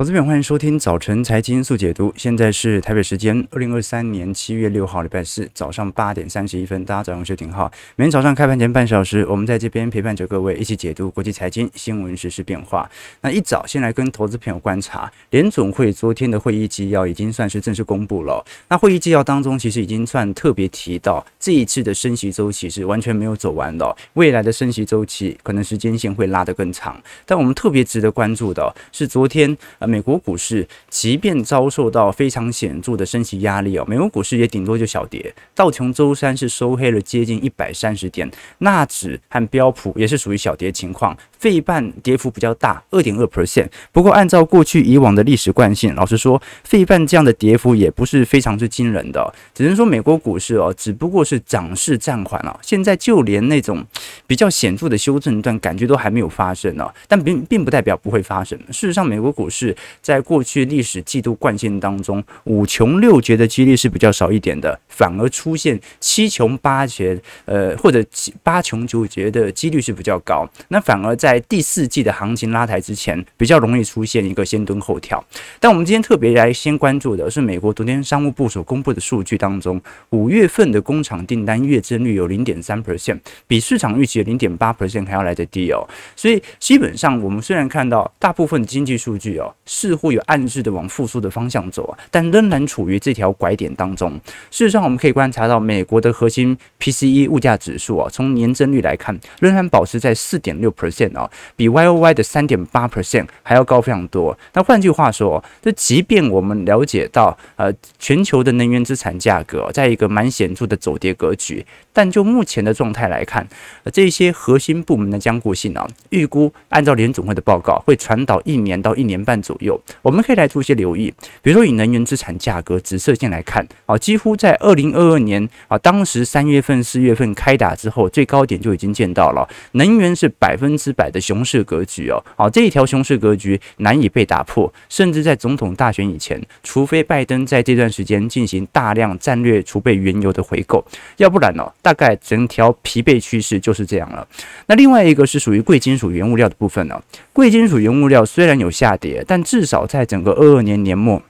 投资朋友，欢迎收听早晨财经速解读。现在是台北时间二零二三年七月六号，礼拜四早上八点三十一分。大家早上好，我是廷浩。每天早上开盘前半小时，我们在这边陪伴着各位一起解读国际财经新闻、时事变化。那一早先来跟投资朋友观察，联总会昨天的会议纪要已经算是正式公布了。那会议纪要当中，其实已经算特别提到，这一次的升息周期是完全没有走完的，未来的升息周期可能时间线会拉得更长。但我们特别值得关注的是，昨天美国股市即便遭受到非常显著的升息压力哦，美国股市也顶多就小跌。道琼周三是收黑了接近一百三十点，纳指和标普也是属于小跌情况，费半跌幅比较大，二点二 percent。不过按照过去以往的历史惯性，老实说，费半这样的跌幅也不是非常之惊人的，只能说美国股市哦，只不过是涨势暂缓了。现在就连那种比较显著的修正段感觉都还没有发生呢，但并并不代表不会发生。事实上，美国股市在过去历史季度惯性当中，五穷六绝的几率是比较少一点的，反而出现七穷八绝，呃，或者七八穷九绝的几率是比较高。那反而在在第四季的行情拉抬之前，比较容易出现一个先蹲后跳。但我们今天特别来先关注的是美国昨天商务部所公布的数据当中，五月份的工厂订单月增率有零点三 percent，比市场预期的零点八 percent 还要来得低哦。所以基本上我们虽然看到大部分经济数据哦，似乎有暗示的往复苏的方向走啊，但仍然处于这条拐点当中。事实上，我们可以观察到美国的核心 PCE 物价指数啊，从年增率来看，仍然保持在四点六 percent，比 YOY 的三点八 percent 还要高非常多。那换句话说，这即便我们了解到呃全球的能源资产价格在一个蛮显著的走跌格局，但就目前的状态来看，呃这些核心部门的僵固性啊，预估按照联准会的报告会传导一年到一年半左右。我们可以来做一些留意，比如说以能源资产价格紫色线来看，啊，几乎在二零二二年啊，当时三月份、四月份开打之后，最高点就已经见到了，能源是百分之百的熊市格局哦，好，这一条熊市格局难以被打破，甚至在总统大选以前，除非拜登在这段时间进行大量战略储备原油的回购，要不然呢，大概整条疲惫趋势就是这样了。那另外一个是属于贵金属原物料的部分呢，贵金属原物料虽然有下跌，但至少在整个二二年年末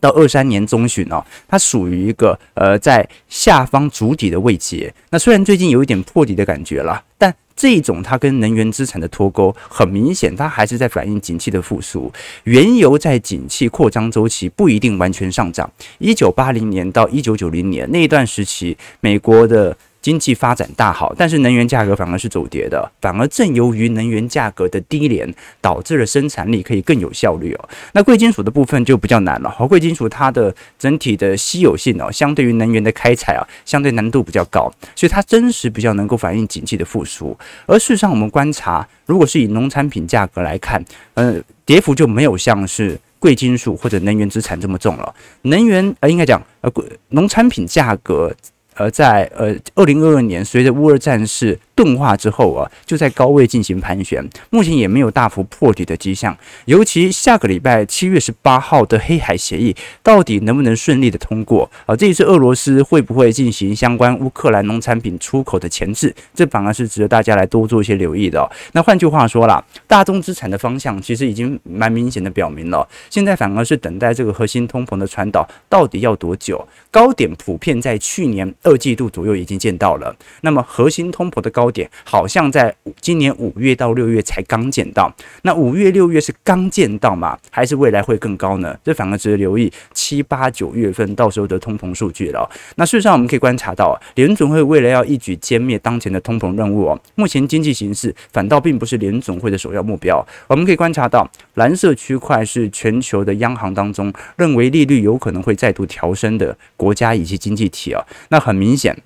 到二三年中旬哦，它属于一个呃在下方筑底的位阶。那虽然最近有一点破底的感觉了，但这一种它跟能源资产的脱钩很明显，它还是在反映景气的复苏。原油在景气扩张周期不一定完全上涨。一九八零年到一九九零年那一段时期，美国的经济发展大好，但是能源价格反而是走跌的，反而正由于能源价格的低廉，导致了生产力可以更有效率哦。那贵金属的部分就比较难了，好，贵金属它的整体的稀有性哦，相对于能源的开采啊，相对难度比较高，所以它真实比较能够反映景气的复苏。而事实上，我们观察，如果是以农产品价格来看，呃，跌幅就没有像是贵金属或者能源资产这么重了。能源呃，应该讲呃，农产品价格。而在呃，二零二二年，随着乌俄战事钝化之后啊，就在高位进行盘旋，目前也没有大幅破底的迹象。尤其下个礼拜七月十八号的黑海协议，到底能不能顺利的通过啊？这一次俄罗斯会不会进行相关乌克兰农产品出口的前置？这反而是值得大家来多做一些留意的。那换句话说啦，大宗资产的方向其实已经蛮明显的表明了，现在反而是等待这个核心通膨的传导到底要多久？高点普遍在去年二季度左右已经见到了，那么核心通膨的高点好像在今年五月到六月才刚见到。那五月六月是刚见到吗？还是未来会更高呢？这反而值得留意七八九月份到时候的通膨数据了。那事实上我们可以观察到，联总会为了要一举歼灭当前的通膨任务哦，目前经济形势反倒并不是联总会的首要目标。我们可以观察到，蓝色区块是全球的央行当中认为利率有可能会再度调升的国家以及经济体啊。那。很明显，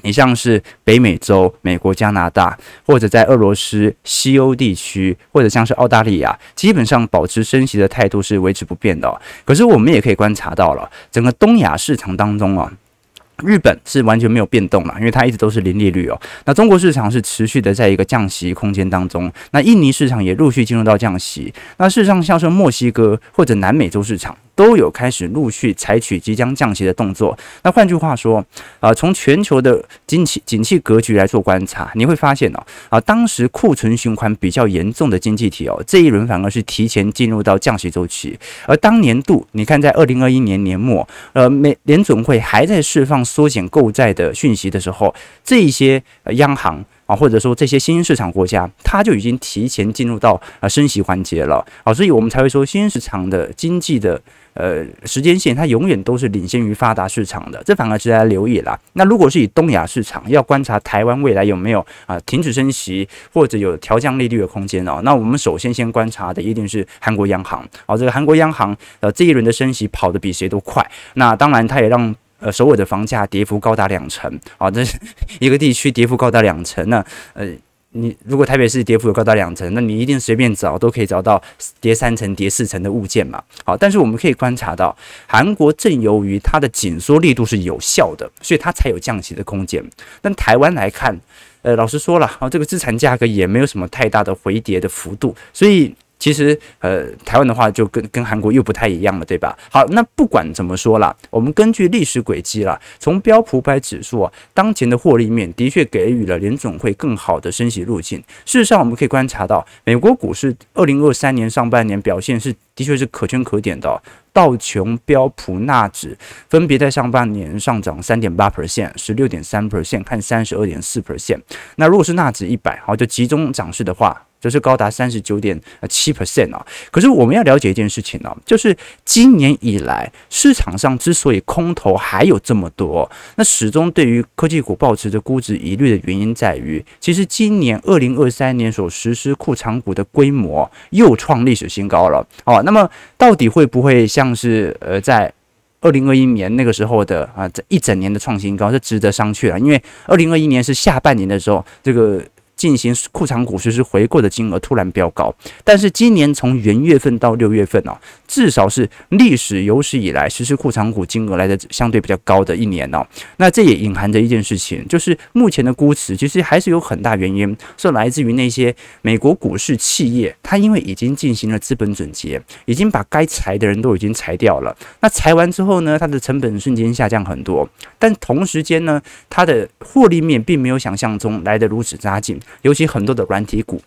你像是北美洲、美国、加拿大，或者在俄罗斯、西欧地区，或者像是澳大利亚，基本上保持升息的态度是维持不变的。可是我们也可以观察到了，整个东亚市场当中啊。日本是完全没有变动了，因为它一直都是零利率哦。那中国市场是持续的在一个降息空间当中，那印尼市场也陆续进入到降息。那事实上，像是墨西哥或者南美洲市场，都有开始陆续采取即将降息的动作。那换句话说，啊，从全球的景气景气格局来做观察，你会发现哦，啊，当时库存循环比较严重的经济体哦，这一轮反而是提前进入到降息周期。而当年度，你看在二零二一年年末，呃，美联准会还在释放缩减购债的讯息的时候，这一些央行。啊，或者说这些新兴市场国家，它就已经提前进入到呃升息环节了啊，所以我们才会说新兴市场的经济的呃时间线，它永远都是领先于发达市场的，这反而值得留意啦。那如果是以东亚市场要观察台湾未来有没有啊停止升息或者有调降利率的空间哦，那我们首先先观察的一定是韩国央行啊，这个韩国央行呃这一轮的升息跑得比谁都快，那当然它也让。呃，首尔的房价跌幅高达两成啊！这是一个地区跌幅高达两成呢。呃，你如果台北市跌幅有高达两成，那你一定随便找都可以找到跌三层、跌四层的物件嘛。好，但是我们可以观察到，韩国正由于它的紧缩力度是有效的，所以它才有降息的空间。但台湾来看，呃，老实说了啊，这个资产价格也没有什么太大的回跌的幅度，所以。其实，呃，台湾的话就跟跟韩国又不太一样了，对吧？好，那不管怎么说啦，我们根据历史轨迹啦，从标普百指数啊，当前的获利面的确给予了联总会更好的升息路径。事实上，我们可以观察到，美国股市二零二三年上半年表现是的确是可圈可点的。道琼、标普、纳指分别在上半年上涨三点八 percent、十六点三 percent 和三十二点四 percent。那如果是纳指一百，好，就集中涨势的话。就是高达三十九点七 percent 啊！可是我们要了解一件事情呢、就是今年以来市场上之所以空头还有这么多，那始终对于科技股抱持着估值疑虑的原因在于，其实今年二零二三年所实施库藏股的规模又创历史新高了哦。那么到底会不会像是呃在二零二一年那个时候的啊这一整年的创新高，是值得商榷了？因为二零二一年是下半年的时候，这个。进行库藏股实施回购的金额突然飙高，但是今年从元月份到六月份哦，至少是历史有史以来实施库藏股金额来的相对比较高的一年哦。那这也隐含着一件事情，就是目前的估值其实还是有很大原因是来自于那些美国股市企业，它因为已经进行了资本总结，已经把该裁的人都已经裁掉了。那裁完之后呢，它的成本瞬间下降很多，但同时间呢，它的获利面并没有想象中来得如此扎劲。尤其很多的软体股，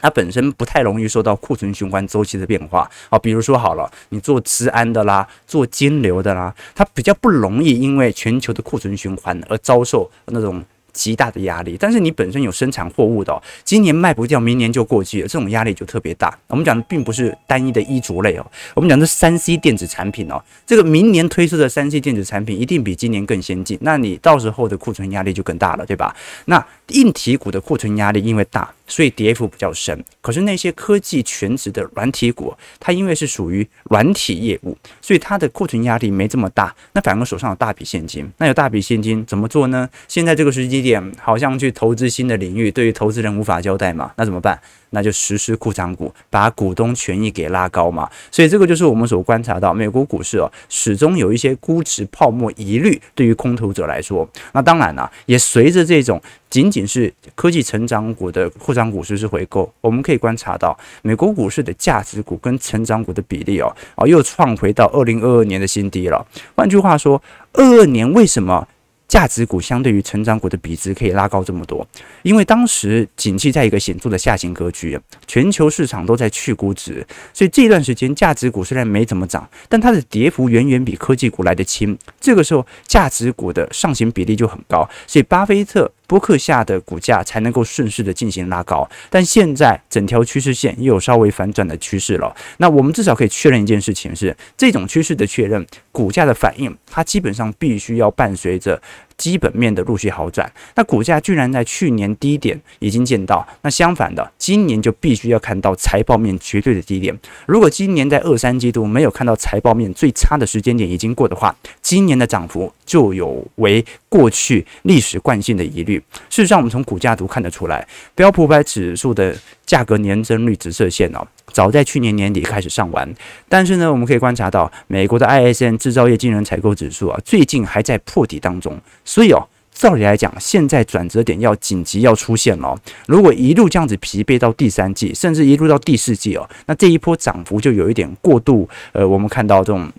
它本身不太容易受到库存循环周期的变化啊。比如说好了，你做资安的啦，做金流的啦，它比较不容易因为全球的库存循环而遭受那种。极大的压力，但是你本身有生产货物的哦，今年卖不掉，明年就过季了，这种压力就特别大。我们讲的并不是单一的衣着类哦，我们讲的三 C 电子产品哦，这个明年推出的三 C 电子产品一定比今年更先进，那你到时候的库存压力就更大了，对吧？那硬体股的库存压力因为大，所以跌幅比较深。可是那些科技全职的软体股，它因为是属于软体业务，所以它的库存压力没这么大。那反而手上有大笔现金，那有大笔现金怎么做呢？现在这个时机点好像去投资新的领域，对于投资人无法交代嘛，那怎么办？那就实施扩张股，把股东权益给拉高嘛。所以这个就是我们所观察到美国股市哦，始终有一些估值泡沫疑虑，对于空头者来说。那当然了，也随着这种仅仅是科技成长股的扩张股实施回购，我们可以观察到美国股市的价值股跟成长股的比例哦，哦又创回到二零二二年的新低了。换句话说，二二年为什么？价值股相对于成长股的比值可以拉高这么多，因为当时景气在一个显著的下行格局，全球市场都在去估值，所以这段时间价值股虽然没怎么涨，但它的跌幅远远比科技股来得轻。这个时候价值股的上行比例就很高，所以巴菲特。波克下的股价才能够顺势的进行拉高，但现在整条趋势线又有稍微反转的趋势了。那我们至少可以确认一件事情是，这种趋势的确认，股价的反应，它基本上必须要伴随着基本面的陆续好转。那股价居然在去年低点已经见到，那相反的，今年就必须要看到财报面绝对的低点。如果今年在二三季度没有看到财报面最差的时间点已经过的话，今年的涨幅就有违过去历史惯性的疑虑。事实上，我们从股价图看得出来，标普五百指数的价格年增率直射线哦，早在去年年底开始上完。但是呢，我们可以观察到，美国的 ISM 制造业经人采购指数啊，最近还在破底当中。所以哦，照理来讲，现在转折点要紧急要出现了。如果一路这样子疲惫到第三季，甚至一路到第四季哦，那这一波涨幅就有一点过度。呃，我们看到这种。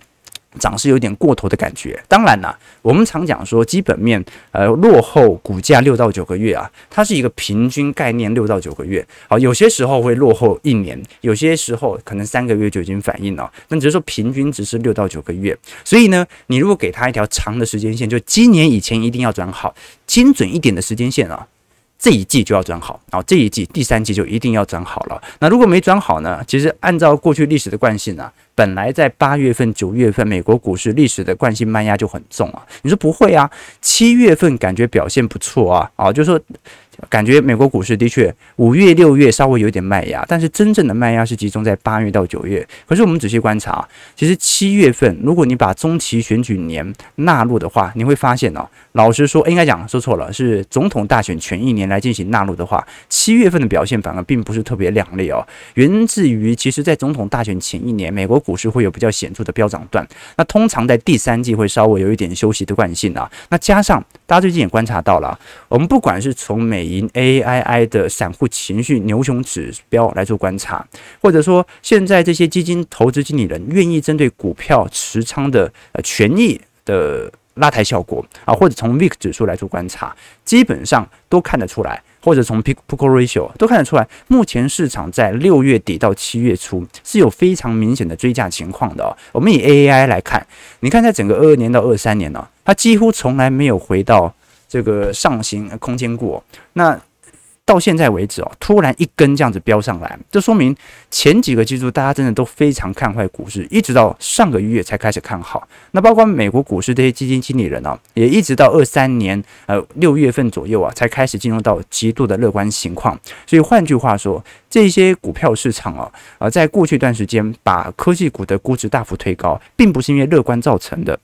涨势有点过头的感觉。当然啦，我们常讲说基本面，呃，落后股价六到九个月啊，它是一个平均概念，六到九个月。好，有些时候会落后一年，有些时候可能三个月就已经反应了。那只是说平均只是六到九个月。所以呢，你如果给它一条长的时间线，就今年以前一定要转好，精准一点的时间线啊。这一季就要转好，然后这一季第三季就一定要转好了。那如果没转好呢？其实按照过去历史的惯性啊，本来在八月份、九月份，美国股市历史的惯性慢压就很重啊。你说不会啊？七月份感觉表现不错啊，啊，就是说。感觉美国股市的确五月六月稍微有点卖压，但是真正的卖压是集中在八月到九月。可是我们仔细观察，其实七月份如果你把中期选举年纳入的话，你会发现哦，老实说，应该讲说错了，是总统大选前一年来进行纳入的话，七月份的表现反而并不是特别亮丽哦。源自于其实在总统大选前一年，美国股市会有比较显著的飙涨段，那通常在第三季会稍微有一点休息的惯性啊。那加上大家最近也观察到了，我们不管是从美银 AII 的散户情绪牛熊指标来做观察，或者说现在这些基金投资经理人愿意针对股票持仓的呃权益的拉抬效果啊，或者从 VIX 指数来做观察，基本上都看得出来，或者从 p i c k ratio 都看得出来，目前市场在六月底到七月初是有非常明显的追价情况的。我们以 AII 来看，你看在整个二二年到二三年呢，它几乎从来没有回到。这个上行空间过，那到现在为止哦，突然一根这样子飙上来，这说明前几个季度大家真的都非常看坏股市，一直到上个月才开始看好。那包括美国股市这些基金经理人哦，也一直到二三年呃六月份左右啊，才开始进入到极度的乐观情况。所以换句话说，这些股票市场啊，呃，在过去一段时间把科技股的估值大幅推高，并不是因为乐观造成的。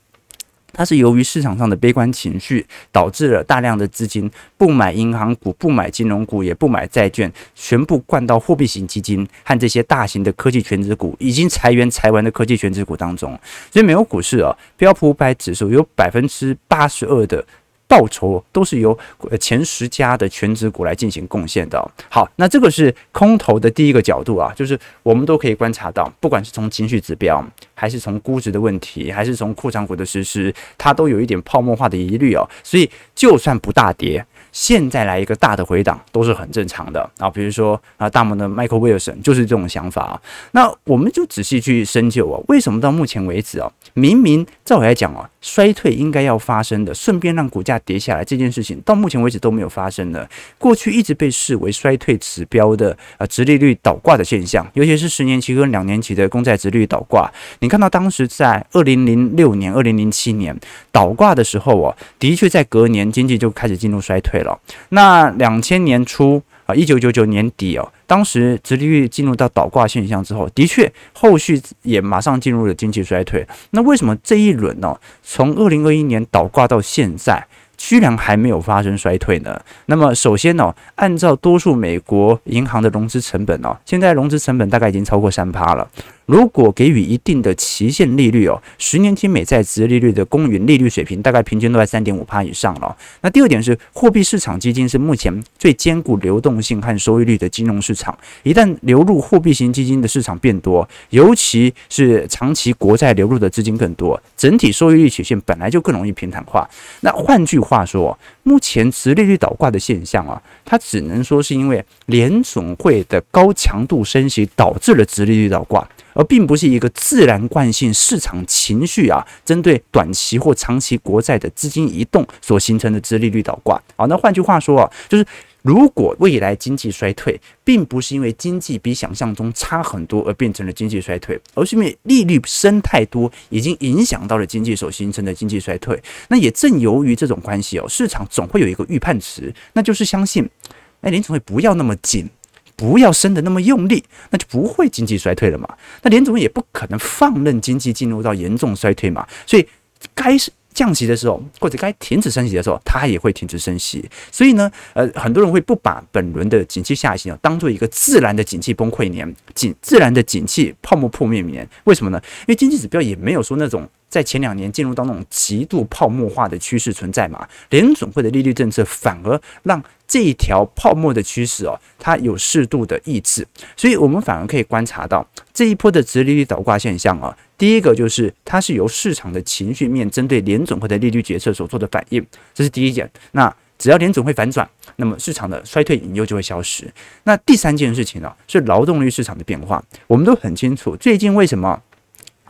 它是由于市场上的悲观情绪，导致了大量的资金不买银行股、不买金融股、也不买债券，全部灌到货币型基金和这些大型的科技全值股，已经裁员裁完的科技全值股当中。所以美国股市啊，标普五百指数有百分之八十二的。报酬都是由前十家的全职股来进行贡献的。好，那这个是空头的第一个角度啊，就是我们都可以观察到，不管是从情绪指标，还是从估值的问题，还是从库藏股的实施，它都有一点泡沫化的疑虑哦。所以就算不大跌。现在来一个大的回档都是很正常的啊，比如说啊，大摩的 Michael Wilson 就是这种想法啊。那我们就仔细去深究啊，为什么到目前为止啊，明明照我来讲啊，衰退应该要发生的，顺便让股价跌下来这件事情，到目前为止都没有发生呢。过去一直被视为衰退指标的啊，殖利率倒挂的现象，尤其是十年期跟两年期的公债殖利率倒挂。你看到当时在二零零六年、二零零七年倒挂的时候啊，的确在隔年经济就开始进入衰退。了，那两千年初啊，一九九九年底哦，当时殖利率进入到倒挂现象之后，的确后续也马上进入了经济衰退。那为什么这一轮呢？从二零二一年倒挂到现在，居然还没有发生衰退呢？那么首先呢，按照多数美国银行的融资成本哦，现在融资成本大概已经超过三趴了。如果给予一定的期限利率哦，十年期美债殖利率的公允利率水平大概平均都在三点五趴以上了。那第二点是，货币市场基金是目前最兼顾流动性和收益率的金融市场。一旦流入货币型基金的市场变多，尤其是长期国债流入的资金更多，整体收益率曲线本来就更容易平坦化。那换句话说，目前殖利率倒挂的现象啊，它只能说是因为联总会的高强度升息导致了殖利率倒挂。而并不是一个自然惯性市场情绪啊，针对短期或长期国债的资金移动所形成的资利率倒挂。好，那换句话说啊，就是如果未来经济衰退，并不是因为经济比想象中差很多而变成了经济衰退，而是因为利率升太多，已经影响到了经济所形成的经济衰退。那也正由于这种关系哦，市场总会有一个预判值，那就是相信，哎，联总会不要那么紧。不要升得那么用力，那就不会经济衰退了嘛。那联总也不可能放任经济进入到严重衰退嘛。所以该是降息的时候，或者该停止升息的时候，它也会停止升息。所以呢，呃，很多人会不把本轮的景气下行啊当做一个自然的景气崩溃年，景自然的景气泡沫破灭年。为什么呢？因为经济指标也没有说那种在前两年进入到那种极度泡沫化的趋势存在嘛，联准会的利率政策反而让这一条泡沫的趋势哦，它有适度的抑制，所以我们反而可以观察到这一波的直利率倒挂现象啊。第一个就是它是由市场的情绪面针对联准会的利率决策所做的反应，这是第一点。那只要联准会反转，那么市场的衰退引诱就会消失。那第三件事情呢，是劳动力市场的变化。我们都很清楚，最近为什么？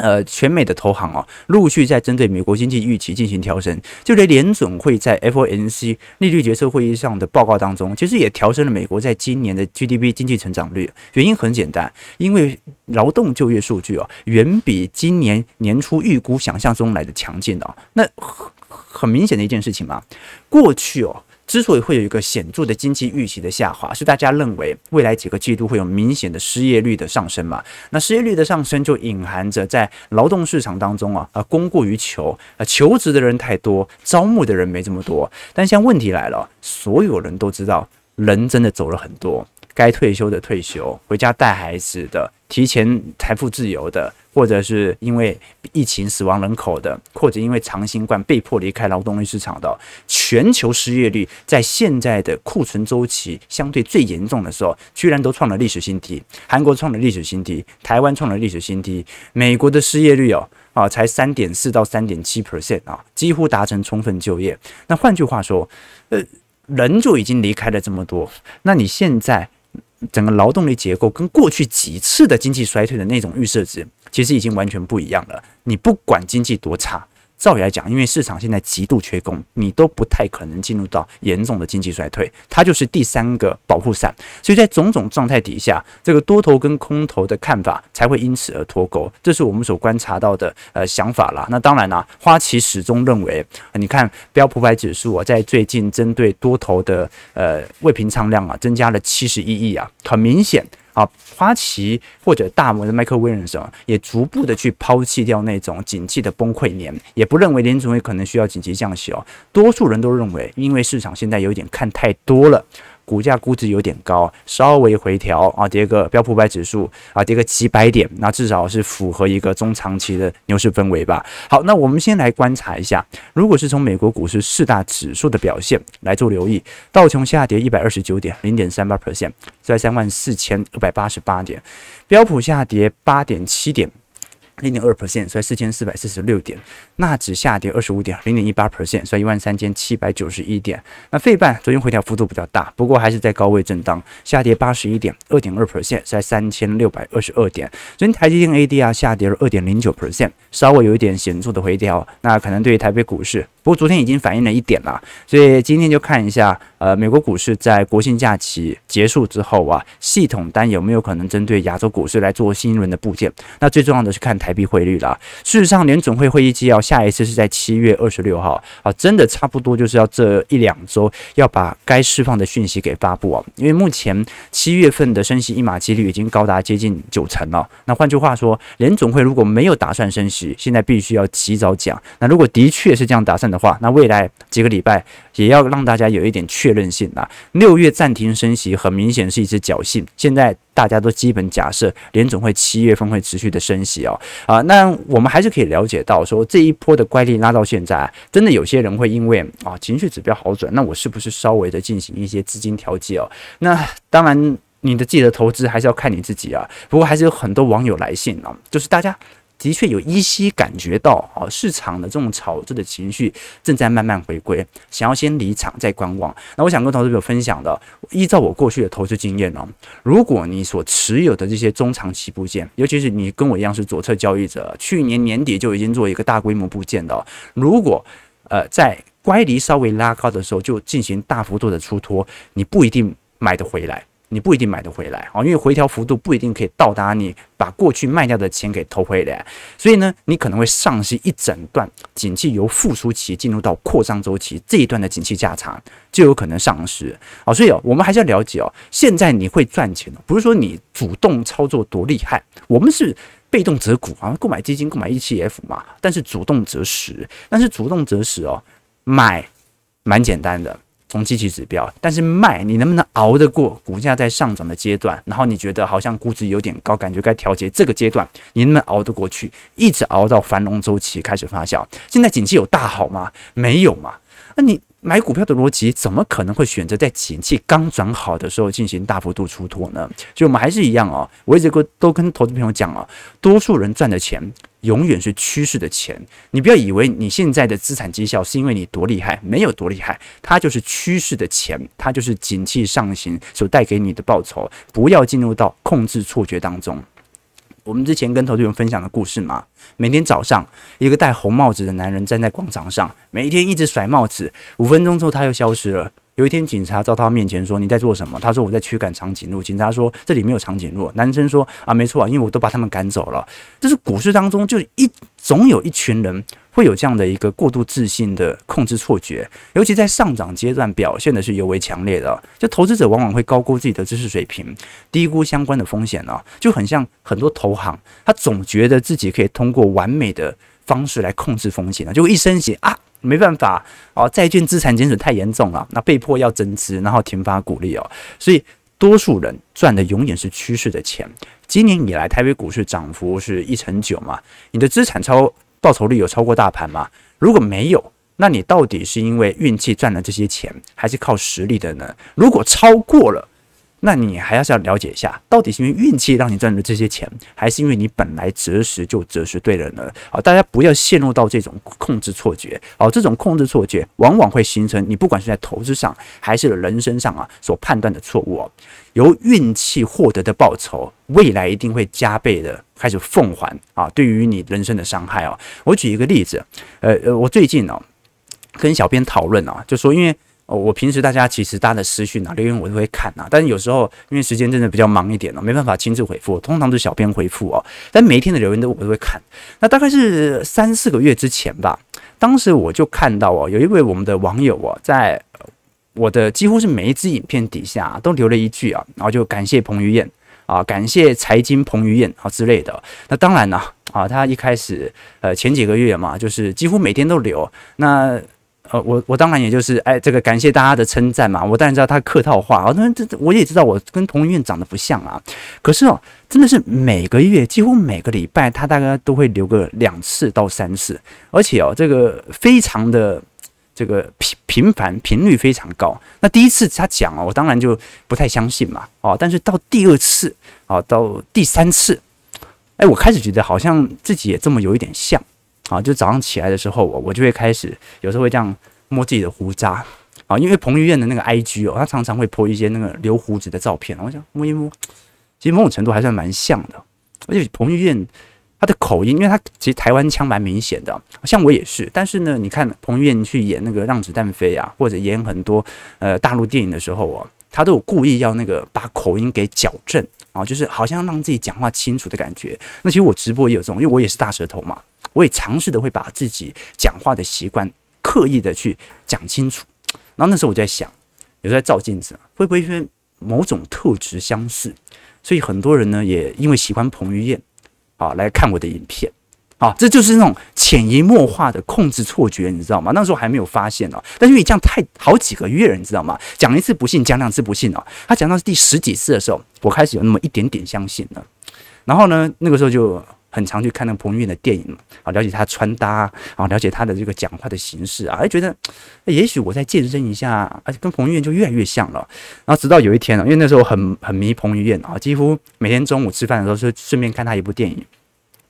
呃，全美的投行哦，陆续在针对美国经济预期进行调升，就连联准会在 FOMC 利率决策会议上的报告当中，其实也调升了美国在今年的 GDP 经济成长率。原因很简单，因为劳动就业数据哦，远比今年年初预估想象中来的强劲哦。那很很明显的一件事情嘛，过去哦。之所以会有一个显著的经济预期的下滑，是大家认为未来几个季度会有明显的失业率的上升嘛？那失业率的上升就隐含着在劳动市场当中啊，啊供过于求，啊求职的人太多，招募的人没这么多。但现在问题来了，所有人都知道，人真的走了很多。该退休的退休，回家带孩子的，提前财富自由的，或者是因为疫情死亡人口的，或者因为长新冠被迫离开劳动力市场的，全球失业率在现在的库存周期相对最严重的时候，居然都创了历史新低。韩国创了历史新低，台湾创了历史新低，美国的失业率哦啊才三点四到三点七 percent 啊，几乎达成充分就业。那换句话说，呃，人就已经离开了这么多，那你现在？整个劳动力结构跟过去几次的经济衰退的那种预设值，其实已经完全不一样了。你不管经济多差。照理来讲，因为市场现在极度缺工，你都不太可能进入到严重的经济衰退，它就是第三个保护伞。所以在种种状态底下，这个多头跟空头的看法才会因此而脱钩。这是我们所观察到的呃想法啦。那当然啦，花旗始终认为，你看标普百指数啊，在最近针对多头的呃未平仓量啊，增加了七十一亿啊，很明显。啊，花旗或者大摩的 Michael Williams 也逐步的去抛弃掉那种景气的崩溃年，也不认为联储会可能需要紧急降息哦。多数人都认为，因为市场现在有点看太多了。股价估值有点高，稍微回调啊，跌个标普百指数啊，跌个几百点，那至少是符合一个中长期的牛市氛围吧。好，那我们先来观察一下，如果是从美国股市四大指数的表现来做留意，道琼下跌一百二十九点，零点三八 percent，在三万四千二百八十八点，标普下跌八点七点。零点二 percent，所以四千四百四十六点。纳指下跌二十五点，零点一八 percent，所以一万三千七百九十一点。那费半昨天回调幅度比较大，不过还是在高位震荡，下跌八十一点，二点二 percent，在三千六百二十二点。昨天台积电 ADR 下跌了二点零九 percent，稍微有一点显著的回调。那可能对于台北股市。不过昨天已经反映了一点了，所以今天就看一下，呃，美国股市在国庆假期结束之后啊，系统单有没有可能针对亚洲股市来做新一轮的部件？那最重要的是看台币汇率了。事实上，联总会会议纪要下一次是在七月二十六号啊，真的差不多就是要这一两周要把该释放的讯息给发布啊。因为目前七月份的升息一码几率已经高达接近九成了。那换句话说，联总会如果没有打算升息，现在必须要及早讲。那如果的确是这样打算的话，那未来几个礼拜也要让大家有一点确认性啊。六月暂停升息，很明显是一次侥幸。现在大家都基本假设联总会七月份会持续的升息哦。啊，那我们还是可以了解到，说这一波的乖离拉到现在，真的有些人会因为啊情绪指标好转，那我是不是稍微的进行一些资金调节哦？那当然，你的自己的投资还是要看你自己啊。不过还是有很多网友来信啊，就是大家。的确有依稀感觉到啊，市场的这种炒作的情绪正在慢慢回归，想要先离场再观望。那我想跟投资朋友分享的，依照我过去的投资经验呢，如果你所持有的这些中长期部件，尤其是你跟我一样是左侧交易者，去年年底就已经做一个大规模部件的，如果呃在乖离稍微拉高的时候就进行大幅度的出脱，你不一定买得回来。你不一定买得回来啊，因为回调幅度不一定可以到达你把过去卖掉的钱给投回来，所以呢，你可能会丧失一整段景气由复苏期进入到扩张周期这一段的景气价差，就有可能丧失啊。所以哦，我们还是要了解哦，现在你会赚钱，不是说你主动操作多厉害，我们是被动择股啊，购买基金、购买 ETF 嘛，但是主动择时，但是主动择时哦，买蛮简单的。从基期指标，但是卖你能不能熬得过股价在上涨的阶段？然后你觉得好像估值有点高，感觉该调节这个阶段，你能不能熬得过去？一直熬到繁荣周期开始发酵。现在景气有大好吗？没有嘛？那你买股票的逻辑怎么可能会选择在景气刚转好的时候进行大幅度出脱呢？就我们还是一样哦，我一直都都跟投资朋友讲哦，多数人赚的钱。永远是趋势的钱，你不要以为你现在的资产绩效是因为你多厉害，没有多厉害，它就是趋势的钱，它就是景气上行所带给你的报酬。不要进入到控制错觉当中。我们之前跟投资人分享的故事嘛，每天早上一个戴红帽子的男人站在广场上，每一天一直甩帽子，五分钟之后他又消失了。有一天，警察到他面前说：“你在做什么？”他说：“我在驱赶长颈鹿。”警察说：“这里没有长颈鹿。”男生说：“啊，没错啊，因为我都把他们赶走了。”这是股市当中就一总有一群人会有这样的一个过度自信的控制错觉，尤其在上涨阶段表现的是尤为强烈的。就投资者往往会高估自己的知识水平，低估相关的风险啊，就很像很多投行，他总觉得自己可以通过完美的方式来控制风险啊，就一升息啊。没办法哦，债券资产减损太严重了，那被迫要增资，然后停发股利哦，所以多数人赚的永远是趋势的钱。今年以来，台北股市涨幅是一成九嘛，你的资产超报酬率有超过大盘吗？如果没有，那你到底是因为运气赚了这些钱，还是靠实力的呢？如果超过了，那你还要是要了解一下，到底是因为运气让你赚了这些钱，还是因为你本来择时就择时对了呢？啊，大家不要陷入到这种控制错觉哦，这种控制错觉往往会形成你不管是在投资上还是人生上啊所判断的错误哦。由运气获得的报酬，未来一定会加倍的开始奉还啊，对于你人生的伤害哦。我举一个例子，呃呃，我最近哦跟小编讨论啊，就说因为。哦，我平时大家其实大家的私讯啊留言我都会看啊，但是有时候因为时间真的比较忙一点了，没办法亲自回复，通常都是小编回复哦。但每一天的留言都我都会看。那大概是三四个月之前吧，当时我就看到哦，有一位我们的网友哦，在我的几乎是每一支影片底下都留了一句啊，然后就感谢彭于晏啊，感谢财经彭于晏啊之类的。那当然呢啊，他一开始呃前几个月嘛，就是几乎每天都留那。呃，我我当然也就是哎，这个感谢大家的称赞嘛。我当然知道他客套话，我这这我也知道我跟彭于晏长得不像啊。可是哦，真的是每个月几乎每个礼拜他大概都会留个两次到三次，而且哦，这个非常的这个频频繁频率非常高。那第一次他讲哦，我当然就不太相信嘛。哦，但是到第二次哦，到第三次，哎，我开始觉得好像自己也这么有一点像。啊，就早上起来的时候，我我就会开始有时候会这样摸自己的胡渣啊，因为彭于晏的那个 IG 哦，他常常会 po 一些那个留胡子的照片，我想摸一摸，其实某种程度还算蛮像的。而且彭于晏他的口音，因为他其实台湾腔蛮明显的，像我也是。但是呢，你看彭于晏去演那个《让子弹飞》啊，或者演很多呃大陆电影的时候哦，他都有故意要那个把口音给矫正啊，就是好像让自己讲话清楚的感觉。那其实我直播也有这种，因为我也是大舌头嘛。我也尝试的会把自己讲话的习惯刻意的去讲清楚，然后那时候我在想，有时候在照镜子，会不会因为某种特质相似，所以很多人呢也因为喜欢彭于晏啊来看我的影片啊，这就是那种潜移默化的控制错觉，你知道吗？那时候还没有发现哦，但是因为这样太好几个月了，你知道吗？讲一次不信，讲两次不信哦，他讲到第十几次的时候，我开始有那么一点点相信了，然后呢，那个时候就。很常去看那彭于晏的电影啊，了解他穿搭啊，了解他的这个讲话的形式啊，觉得也许我再健身一下，而且跟彭于晏就越来越像了。然后直到有一天呢，因为那时候很很迷彭于晏啊，几乎每天中午吃饭的时候就顺便看他一部电影。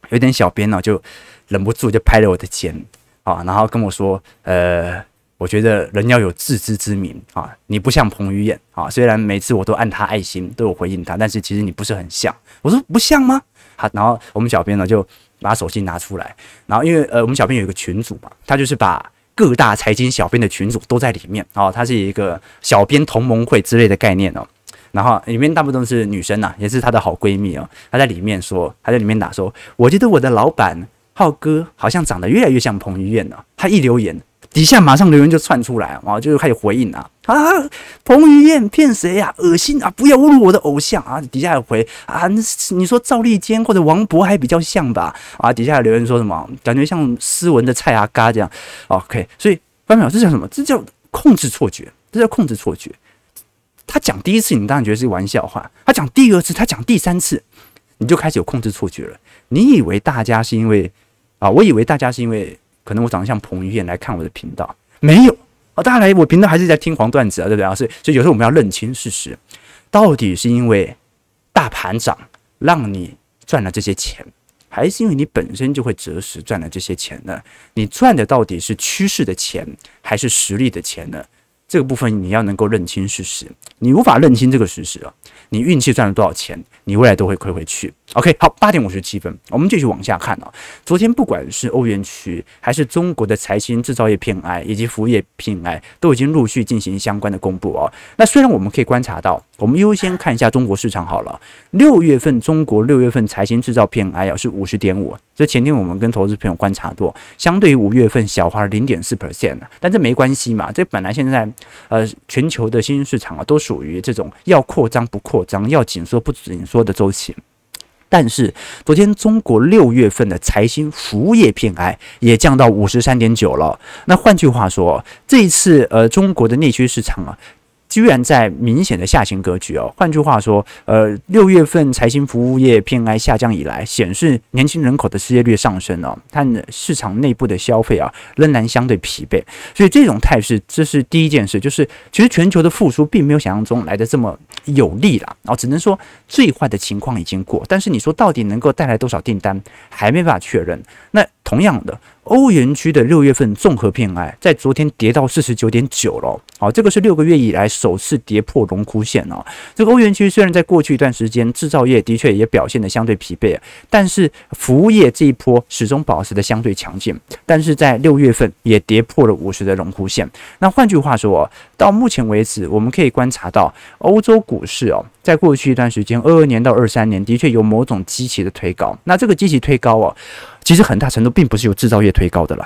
有点小编呢就忍不住就拍了我的肩啊，然后跟我说，呃，我觉得人要有自知之明啊，你不像彭于晏啊，虽然每次我都按他爱心都有回应他，但是其实你不是很像。我说不像吗？好，然后我们小编呢就把手机拿出来，然后因为呃我们小编有一个群组嘛，他就是把各大财经小编的群组都在里面哦，他是一个小编同盟会之类的概念哦，然后里面大部分都是女生呐、啊，也是她的好闺蜜哦，她在里面说，她在里面打说，我觉得我的老板浩哥好像长得越来越像彭于晏了，他一留言。底下马上留言就窜出来啊，就开始回应啊啊！彭于晏骗谁呀？恶心啊！不要侮辱我的偶像啊！底下有回啊，你说赵立坚或者王博还比较像吧？啊，底下留言说什么？感觉像斯文的蔡阿嘎这样。OK，所以发表这叫什么？这叫控制错觉这叫控制错觉。他讲第一次，你当然觉得是玩笑话；他讲第二次，他讲第三次，你就开始有控制错觉了。你以为大家是因为啊？我以为大家是因为可能我长得像彭于晏来看我的频道，没有啊？大家来我频道还是在听黄段子啊？对不对啊？所以，所以有时候我们要认清事实，到底是因为大盘涨让你赚了这些钱，还是因为你本身就会择时赚了这些钱呢？你赚的到底是趋势的钱，还是实力的钱呢？这个部分你要能够认清事实，你无法认清这个事实啊，你运气赚了多少钱，你未来都会亏回去。OK，好，八点五十七分，我们继续往下看啊。昨天不管是欧元区，还是中国的财新制造业 PMI 以及服务业 PMI，都已经陆续进行相关的公布哦。那虽然我们可以观察到，我们优先看一下中国市场好了。六月份中国六月份财新制造 PMI 啊是五十点五，这前天我们跟投资朋友观察过，相对于五月份小滑零点四 percent，但这没关系嘛，这本来现在呃全球的新兴市场啊都属于这种要扩张不扩张，要紧缩不紧缩的周期。但是昨天中国六月份的财新服务业 PMI 也降到五十三点九了。那换句话说，这一次呃中国的内需市场啊。居然在明显的下行格局哦，换句话说，呃，六月份财新服务业 PMI 下降以来，显示年轻人口的失业率上升哦，它市场内部的消费啊仍然相对疲惫，所以这种态势，这是第一件事，就是其实全球的复苏并没有想象中来的这么有利啦，哦，只能说最坏的情况已经过，但是你说到底能够带来多少订单，还没办法确认。那同样的。欧元区的六月份综合 PMI 在昨天跌到四十九点九了，好，这个是六个月以来首次跌破荣枯线哦。这个欧元区虽然在过去一段时间制造业的确也表现得相对疲惫，但是服务业这一波始终保持的相对强劲，但是在六月份也跌破了五十的荣枯线。那换句话说，到目前为止，我们可以观察到欧洲股市哦，在过去一段时间，二二年到二三年的确有某种机器的推高。那这个机器推高哦。其实很大程度并不是由制造业推高的了，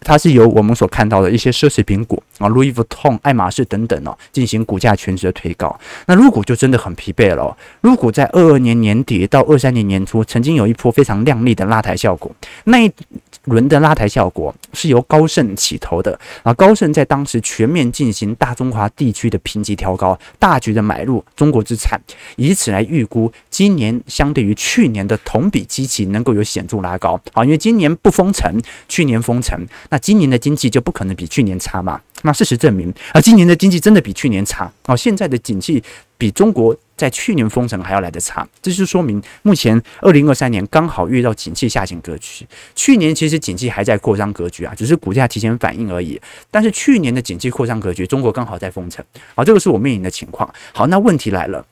它是由我们所看到的一些奢侈品股啊，如衣服痛、爱马仕等等哦，进行股价全值的推高。那入股就真的很疲惫了。入股在二二年年底到二三年年初，曾经有一波非常亮丽的拉抬效果。那一轮的拉抬效果是由高盛起头的啊，高盛在当时全面进行大中华地区的评级调高，大举的买入中国资产，以此来预估今年相对于去年的同比基期能够有显著拉高啊，因为今年不封城，去年封城，那今年的经济就不可能比去年差嘛。那事实证明啊，今年的经济真的比去年差啊，现在的景气比中国。在去年封城还要来得差，这就说明目前二零二三年刚好遇到景气下行格局。去年其实景气还在扩张格局啊，只是股价提前反应而已。但是去年的景气扩张格局，中国刚好在封城，好，这个是我面临的情况。好，那问题来了，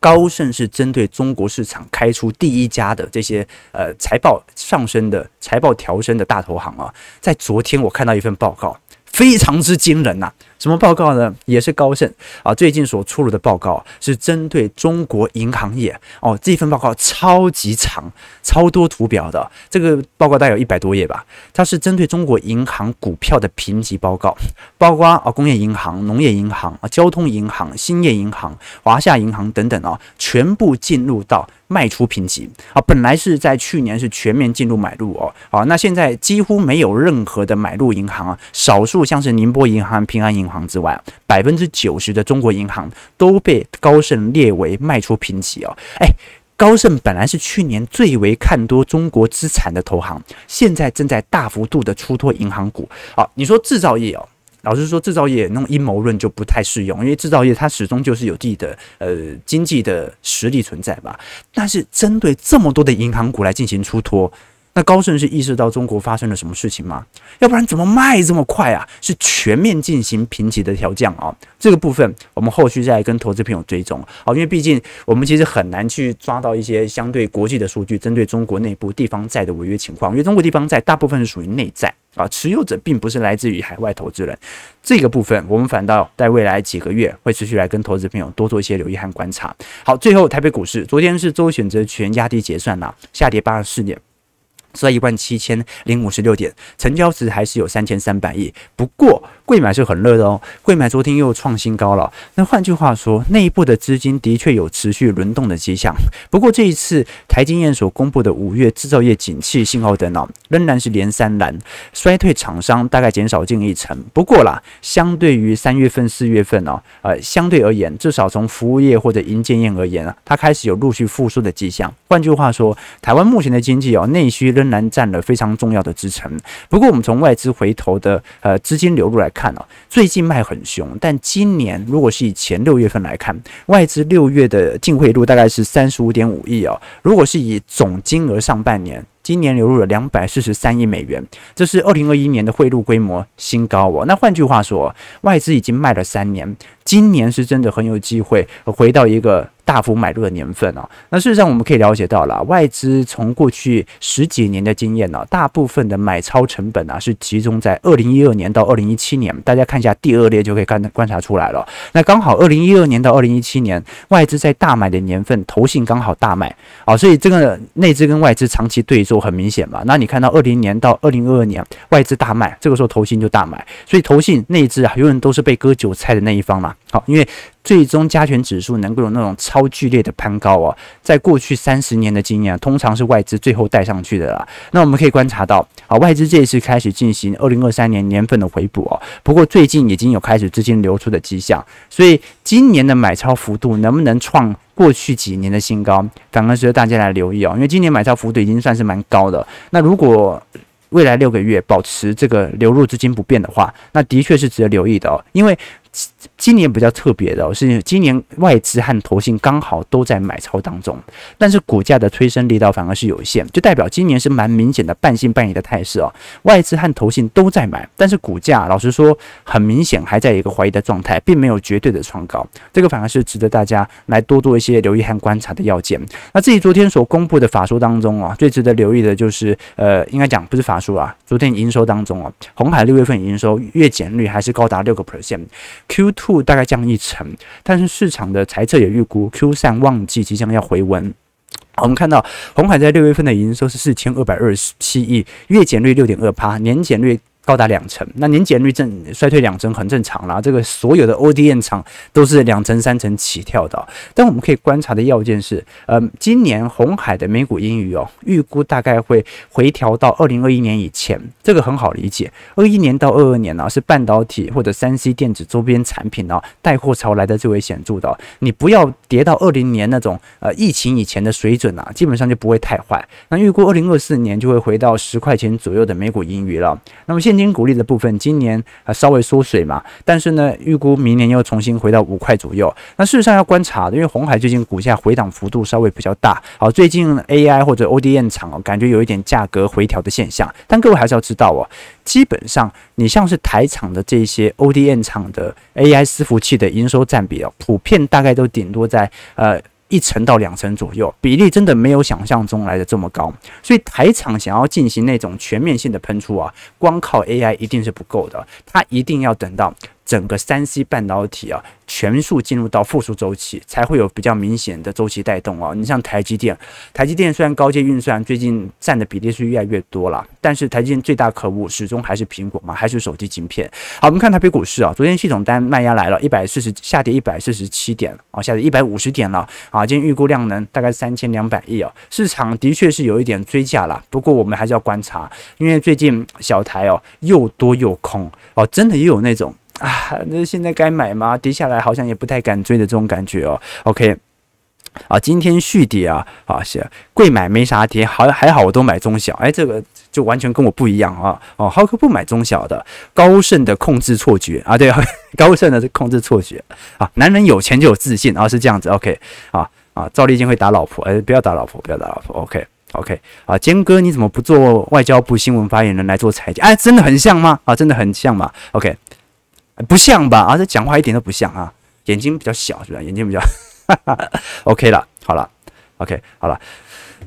高盛是针对中国市场开出第一家的这些呃财报上升的财报调升的大投行啊，在昨天我看到一份报告，非常之惊人呐、什么报告呢？也是高盛啊，最近所出炉的报告是针对中国银行业哦。这份报告超级长，超多图表的。这个报告大概有一百多页吧。它是针对中国银行股票的评级报告，包括啊工业银行、农业银行啊、交通银行、兴业银行、华夏银行等等啊，全部进入到卖出评级啊。本来是在去年是全面进入买入哦，啊，那现在几乎没有任何的买入银行啊，少数像是宁波银行、平安银行。行之外，百分之九十的中国银行都被高盛列为卖出评级哦。哎，高盛本来是去年最为看多中国资产的投行，现在正在大幅度的出脱银行股。好，你说制造业哦，老实说制造业那种阴谋论就不太适用，因为制造业它始终就是有自己的呃经济的实力存在吧。但是针对这么多的银行股来进行出脱。那高盛是意识到中国发生了什么事情吗？要不然怎么卖这么快啊？是全面进行评级的调降啊？这个部分我们后续再跟投资朋友追踪啊，因为毕竟我们其实很难去抓到一些相对国际的数据，针对中国内部地方债的违约情况，因为中国地方债大部分是属于内债啊，持有者并不是来自于海外投资人。这个部分我们反倒在未来几个月会持续来跟投资朋友多做一些留意和观察。好，最后台北股市昨天是周选择权压低结算了，下跌八十四点。在一万七千零五十六点，成交值还是有三千三百亿。不过，柜买是很热的哦，柜买昨天又创新高了。那换句话说，内部的资金的确有持续轮动的迹象。不过这一次台经验所公布的五月制造业景气信号灯哦，仍然是连三蓝，衰退厂商大概减少近一成。不过啦，相对于三月份、四月份哦，呃，相对而言，至少从服务业或者营建业而言啊，它开始有陆续复苏的迹象。换句话说，台湾目前的经济哦，内需仍仍然占了非常重要的支撑。不过，我们从外资回头的呃资金流入来看哦，最近卖很凶，但今年如果是以前六月份来看，外资六月的净汇入大概是三十五点五亿哦。如果是以总金额上半年，今年流入了两百四十三亿美元，这是二零二一年的汇入规模新高哦。那换句话说，外资已经卖了三年，今年是真的很有机会回到一个。大幅买入的年份哦，那事实上我们可以了解到了，外资从过去十几年的经验呢，大部分的买超成本啊是集中在二零一二年到二零一七年，大家看一下第二列就可以看观察出来了。那刚好二零一二年到二零一七年，外资在大买的年份，投信刚好大卖啊，所以这个内资跟外资长期对坐很明显嘛。那你看到二零年到二零二二年，外资大卖，这个时候投信就大买，所以投信内资啊，永远都是被割韭菜的那一方嘛。因为。最终加权指数能够有那种超剧烈的攀高哦，在过去三十年的经验，通常是外资最后带上去的啦。那我们可以观察到，啊，外资这一次开始进行二零二三年年份的回补哦。不过最近已经有开始资金流出的迹象，所以今年的买超幅度能不能创过去几年的新高，反而值得大家来留意哦。因为今年买超幅度已经算是蛮高的。那如果未来六个月保持这个流入资金不变的话，那的确是值得留意的哦，因为。今年比较特别的是，今年外资和投信刚好都在买超当中，但是股价的推升力道反而是有限，就代表今年是蛮明显的半信半疑的态势哦。外资和投信都在买，但是股价老实说很明显还在一个怀疑的状态，并没有绝对的创高，这个反而是值得大家来多做一些留意和观察的要件。那至于昨天所公布的法说当中啊，最值得留意的就是呃，应该讲不是法说啊，昨天营收当中啊，红海六月份营收月减率还是高达六个 percent。Q2 大概降一成，但是市场的猜测也预估 Q3 旺季即将要回温。我们看到红海在六月份的营收是四千二百二十七亿，月减率六点二趴，年减率。高达两成，那年减率正衰退两成很正常啦。这个所有的 ODM 厂都是两成三成起跳的。但我们可以观察的要件是，呃，今年红海的每股盈余哦，预估大概会回调到二零二一年以前，这个很好理解。二一年到二二年呢，是半导体或者三 C 电子周边产品呢带货潮来的最为显著的。你不要跌到二零年那种呃疫情以前的水准啊，基本上就不会太坏。那预估二零二四年就会回到十块钱左右的每股盈余了。那么现金股利的部分，今年啊稍微缩水嘛，但是呢，预估明年又重新回到五块左右。那事实上要观察的，因为红海最近股价回档幅度稍微比较大，好，最近 AI 或者 ODM 厂哦，感觉有一点价格回调的现象。但各位还是要知道哦，基本上你像是台厂的这些 ODM 厂的 AI 伺服器的营收占比哦，普遍大概都顶多在呃。一层到两层左右，比例真的没有想象中来的这么高，所以台场想要进行那种全面性的喷出啊，光靠 AI 一定是不够的，它一定要等到整个三 C 半导体啊。全数进入到复苏周期，才会有比较明显的周期带动哦。你像台积电，台积电虽然高阶运算最近占的比例是越来越多了，但是台积电最大客户始终还是苹果嘛，还是手机晶片。好，我们看台北股市啊，昨天系统单卖压来了，一百四十下跌一百四十七点啊，下跌一百五十点了啊。今天预估量能大概三千两百亿哦，市场的确是有一点追价了，不过我们还是要观察，因为最近小台哦又多又空哦，真的又有那种。啊，那现在该买吗？跌下来好像也不太敢追的这种感觉哦。OK，啊，今天续跌啊，啊是贵买没啥跌，好还好我都买中小，哎，这个就完全跟我不一样啊。哦，浩克不买中小的，高盛的控制错觉啊，对，高盛的是控制错觉啊。男人有钱就有自信啊，是这样子。OK，啊啊，赵立坚会打老婆，哎，不要打老婆，不要打老婆。OK。OK，啊，坚哥，你怎么不做外交部新闻发言人来做裁决？哎，真的很像吗？啊，真的很像吗？OK。不像吧？啊，这讲话一点都不像啊！眼睛比较小，是吧？眼睛比较，，OK 了，好了，OK，好了。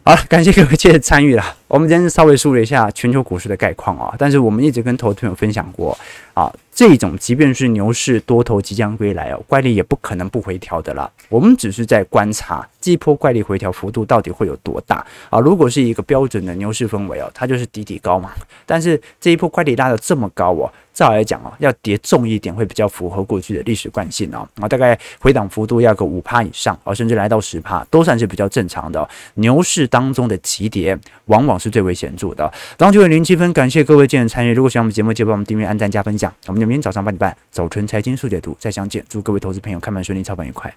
好了，感谢各位接着参与了。我们今天稍微梳理一下全球股市的概况啊，但是我们一直跟投资朋友分享过啊，这种即便是牛市多头即将归来哦，怪力也不可能不回调的啦。我们只是在观察这一波怪力回调幅度到底会有多大啊。如果是一个标准的牛市氛围哦，它就是底底高嘛。但是这一波怪力拉得这么高哦，照来讲哦，要跌重一点会比较符合过去的历史惯性哦。啊，大概回档幅度要个五趴以上啊，甚至来到十趴，都算是比较正常的。牛市当中的急跌往往是最为显著的。早上九点零七分，感谢各位今日参与。如果喜欢我们节目，记得帮我们订阅、按赞、加分享。我们明天早上八点半，早春财经速解读再相见。祝各位投资朋友开盘顺利，操盘愉快。